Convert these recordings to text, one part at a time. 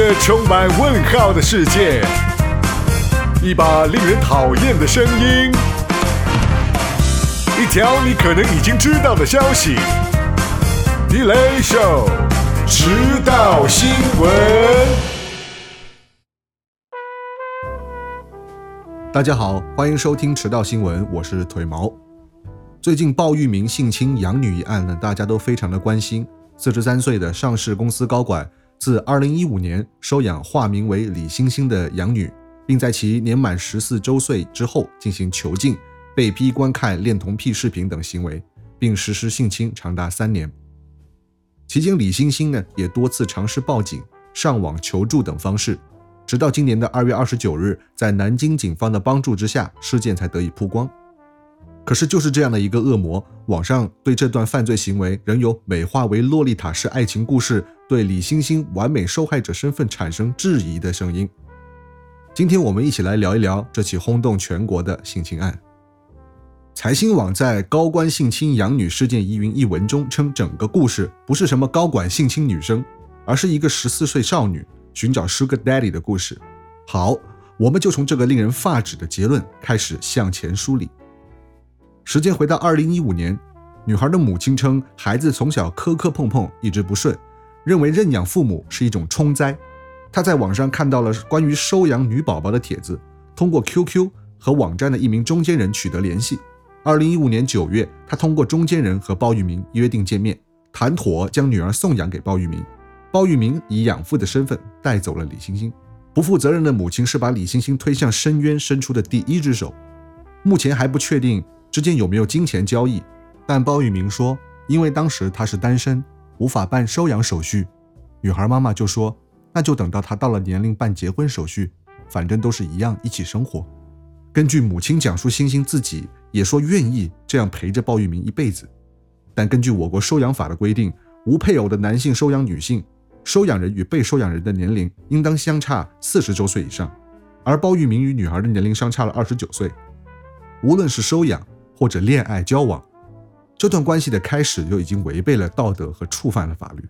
个充满问号的世界，一把令人讨厌的声音，一条你可能已经知道的消息。Delay Show，迟到新闻。大家好，欢迎收听迟到新闻，我是腿毛。最近鲍玉明性侵养女一案呢，大家都非常的关心。四十三岁的上市公司高管。自2015年收养化名为李星星的养女，并在其年满十四周岁之后进行囚禁、被逼观看恋童癖视频等行为，并实施性侵长达三年。期间，李星星呢也多次尝试报警、上网求助等方式，直到今年的二月二十九日，在南京警方的帮助之下，事件才得以曝光。可是，就是这样的一个恶魔，网上对这段犯罪行为仍有美化为洛丽塔式爱情故事。对李星星完美受害者身份产生质疑的声音。今天我们一起来聊一聊这起轰动全国的性侵案。财新网在《高官性侵养女事件疑云》一文中称，整个故事不是什么高管性侵女生，而是一个十四岁少女寻找 Sugar Daddy 的故事。好，我们就从这个令人发指的结论开始向前梳理。时间回到二零一五年，女孩的母亲称，孩子从小磕磕碰碰，一直不顺。认为认养父母是一种冲灾，他在网上看到了关于收养女宝宝的帖子，通过 QQ 和网站的一名中间人取得联系。二零一五年九月，他通过中间人和包玉明约定见面，谈妥将女儿送养给包玉明。包玉明以养父的身份带走了李星星。不负责任的母亲是把李星星推向深渊伸出的第一只手。目前还不确定之间有没有金钱交易，但包玉明说，因为当时他是单身。无法办收养手续，女孩妈妈就说：“那就等到她到了年龄办结婚手续，反正都是一样一起生活。”根据母亲讲述，星星自己也说愿意这样陪着包玉明一辈子。但根据我国收养法的规定，无配偶的男性收养女性，收养人与被收养人的年龄应当相差四十周岁以上，而包玉明与女孩的年龄相差了二十九岁。无论是收养或者恋爱交往。这段关系的开始就已经违背了道德和触犯了法律。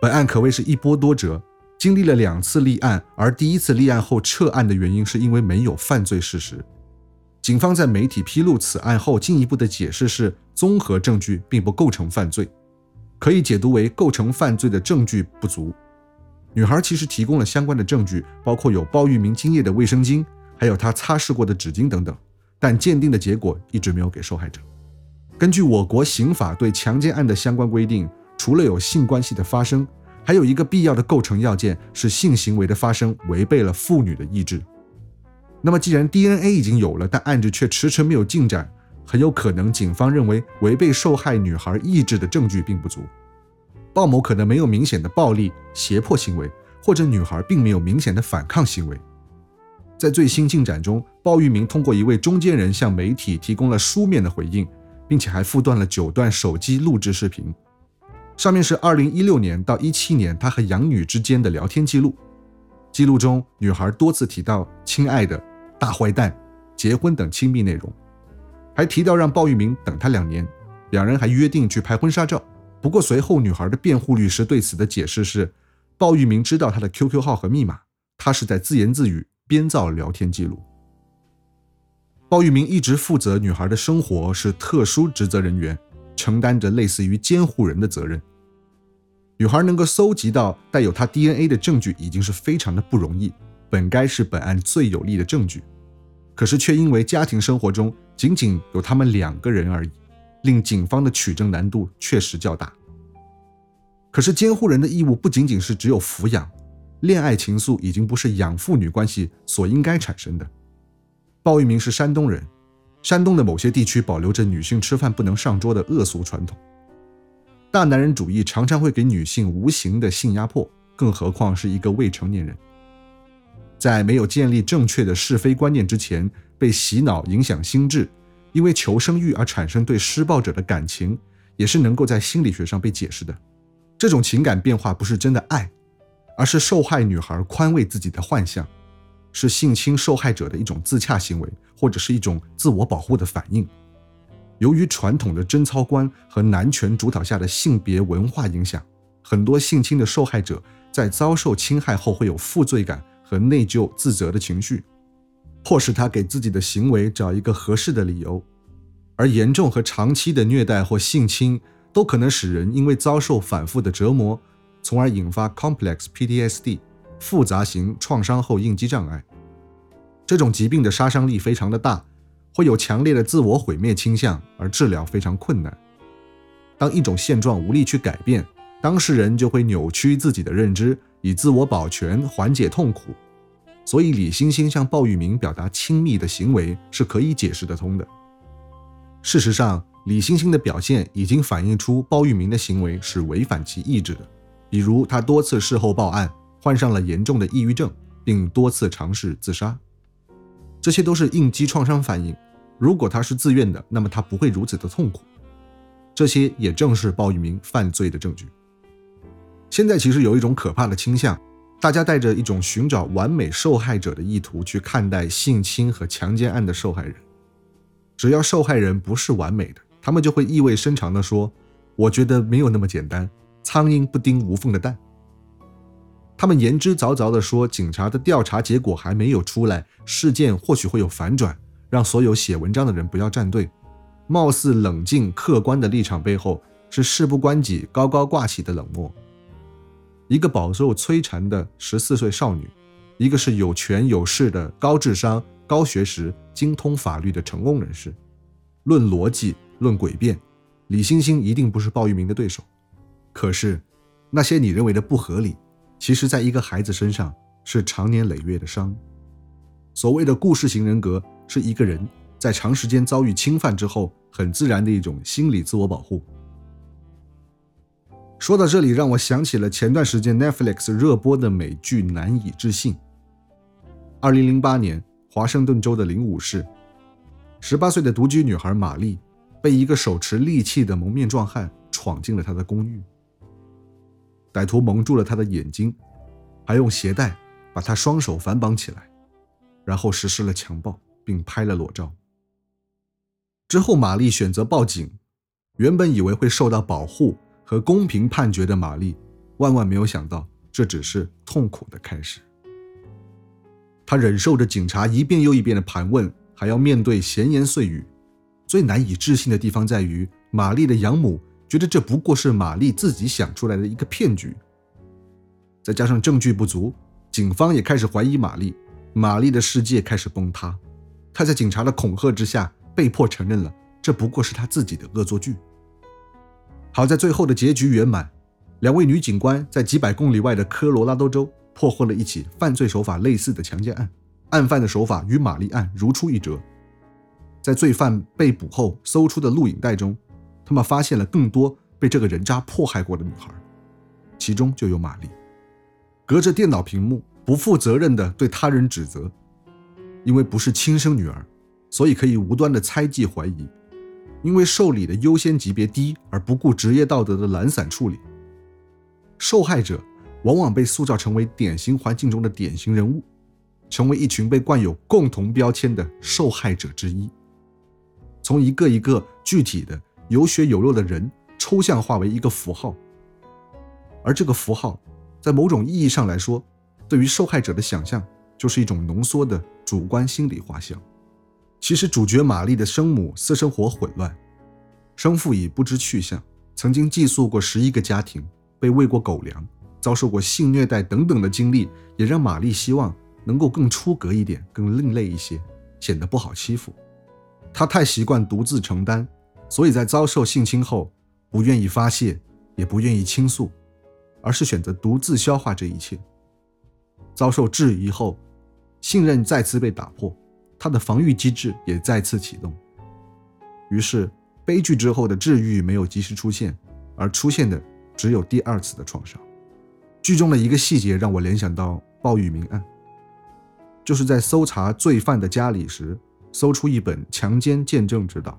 本案可谓是一波多折，经历了两次立案，而第一次立案后撤案的原因是因为没有犯罪事实。警方在媒体披露此案后，进一步的解释是综合证据并不构成犯罪，可以解读为构成犯罪的证据不足。女孩其实提供了相关的证据，包括有包玉明精液的卫生巾，还有她擦拭过的纸巾等等，但鉴定的结果一直没有给受害者。根据我国刑法对强奸案的相关规定，除了有性关系的发生，还有一个必要的构成要件是性行为的发生违背了妇女的意志。那么，既然 DNA 已经有了，但案子却迟迟没有进展，很有可能警方认为违背受害女孩意志的证据并不足。鲍某可能没有明显的暴力胁迫行为，或者女孩并没有明显的反抗行为。在最新进展中，鲍玉明通过一位中间人向媒体提供了书面的回应。并且还附段了九段手机录制视频，上面是二零一六年到一七年他和养女之间的聊天记录。记录中，女孩多次提到“亲爱的”“大坏蛋”“结婚”等亲密内容，还提到让鲍玉明等她两年，两人还约定去拍婚纱照。不过随后，女孩的辩护律师对此的解释是，鲍玉明知道她的 QQ 号和密码，他是在自言自语编造聊天记录。鲍玉明一直负责女孩的生活，是特殊职责人员，承担着类似于监护人的责任。女孩能够搜集到带有她 DNA 的证据，已经是非常的不容易，本该是本案最有力的证据，可是却因为家庭生活中仅仅有他们两个人而已，令警方的取证难度确实较大。可是监护人的义务不仅仅是只有抚养，恋爱情愫已经不是养父女关系所应该产生的。鲍玉明是山东人，山东的某些地区保留着女性吃饭不能上桌的恶俗传统，大男人主义常常会给女性无形的性压迫，更何况是一个未成年人，在没有建立正确的是非观念之前，被洗脑影响心智，因为求生欲而产生对施暴者的感情，也是能够在心理学上被解释的。这种情感变化不是真的爱，而是受害女孩宽慰自己的幻象。是性侵受害者的一种自洽行为，或者是一种自我保护的反应。由于传统的贞操观和男权主导下的性别文化影响，很多性侵的受害者在遭受侵害后会有负罪感和内疚、自责的情绪，迫使他给自己的行为找一个合适的理由。而严重和长期的虐待或性侵都可能使人因为遭受反复的折磨，从而引发 complex PTSD 复杂型创伤后应激障碍。这种疾病的杀伤力非常的大，会有强烈的自我毁灭倾向，而治疗非常困难。当一种现状无力去改变，当事人就会扭曲自己的认知，以自我保全缓解痛苦。所以，李星星向鲍玉明表达亲密的行为是可以解释得通的。事实上，李星星的表现已经反映出鲍玉明的行为是违反其意志的，比如他多次事后报案，患上了严重的抑郁症，并多次尝试自杀。这些都是应激创伤反应。如果他是自愿的，那么他不会如此的痛苦。这些也正是鲍玉明犯罪的证据。现在其实有一种可怕的倾向，大家带着一种寻找完美受害者的意图去看待性侵和强奸案的受害人。只要受害人不是完美的，他们就会意味深长地说：“我觉得没有那么简单，苍蝇不叮无缝的蛋。”他们言之凿凿地说，警察的调查结果还没有出来，事件或许会有反转，让所有写文章的人不要站队。貌似冷静客观的立场背后，是事不关己、高高挂起的冷漠。一个饱受摧残的十四岁少女，一个是有权有势的高智商、高学识、精通法律的成功人士。论逻辑，论诡辩，李星星一定不是鲍玉明的对手。可是，那些你认为的不合理，其实在一个孩子身上是长年累月的伤。所谓的故事型人格，是一个人。在长时间遭遇侵犯之后，很自然的一种心理自我保护。说到这里，让我想起了前段时间 Netflix 热播的美剧《难以置信》。二零零八年，华盛顿州的零五市，十八岁的独居女孩玛丽被一个手持利器的蒙面壮汉闯进了她的公寓。歹徒蒙住了他的眼睛，还用鞋带把他双手反绑起来，然后实施了强暴，并拍了裸照。之后，玛丽选择报警。原本以为会受到保护和公平判决的玛丽，万万没有想到，这只是痛苦的开始。她忍受着警察一遍又一遍的盘问，还要面对闲言碎语。最难以置信的地方在于，玛丽的养母觉得这不过是玛丽自己想出来的一个骗局。再加上证据不足，警方也开始怀疑玛丽。玛丽的世界开始崩塌。她在警察的恐吓之下。被迫承认了，这不过是他自己的恶作剧。好在最后的结局圆满，两位女警官在几百公里外的科罗拉多州破获了一起犯罪手法类似的强奸案，案犯的手法与玛丽案如出一辙。在罪犯被捕后搜出的录影带中，他们发现了更多被这个人渣迫害过的女孩，其中就有玛丽。隔着电脑屏幕，不负责任地对他人指责，因为不是亲生女儿。所以可以无端的猜忌怀疑，因为受理的优先级别低而不顾职业道德的懒散处理，受害者往往被塑造成为典型环境中的典型人物，成为一群被冠有共同标签的受害者之一。从一个一个具体的有血有肉的人抽象化为一个符号，而这个符号在某种意义上来说，对于受害者的想象就是一种浓缩的主观心理画像。其实，主角玛丽的生母私生活混乱，生父已不知去向，曾经寄宿过十一个家庭，被喂过狗粮，遭受过性虐待等等的经历，也让玛丽希望能够更出格一点，更另类一些，显得不好欺负。她太习惯独自承担，所以在遭受性侵后，不愿意发泄，也不愿意倾诉，而是选择独自消化这一切。遭受质疑后，信任再次被打破。他的防御机制也再次启动，于是悲剧之后的治愈没有及时出现，而出现的只有第二次的创伤。剧中的一个细节让我联想到鲍玉明案，就是在搜查罪犯的家里时，搜出一本《强奸见证指导》，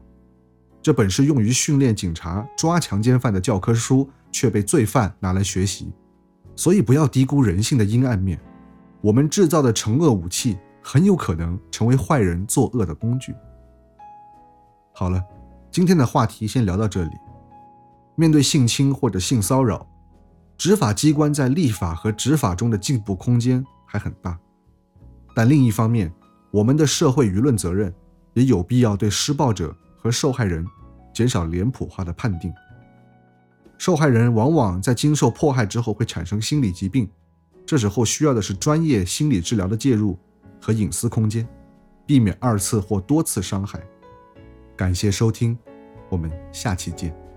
这本是用于训练警察抓强奸犯的教科书，却被罪犯拿来学习。所以不要低估人性的阴暗面，我们制造的惩恶武器。很有可能成为坏人作恶的工具。好了，今天的话题先聊到这里。面对性侵或者性骚扰，执法机关在立法和执法中的进步空间还很大。但另一方面，我们的社会舆论责任也有必要对施暴者和受害人减少脸谱化的判定。受害人往往在经受迫害之后会产生心理疾病，这时候需要的是专业心理治疗的介入和隐私空间，避免二次或多次伤害。感谢收听，我们下期见。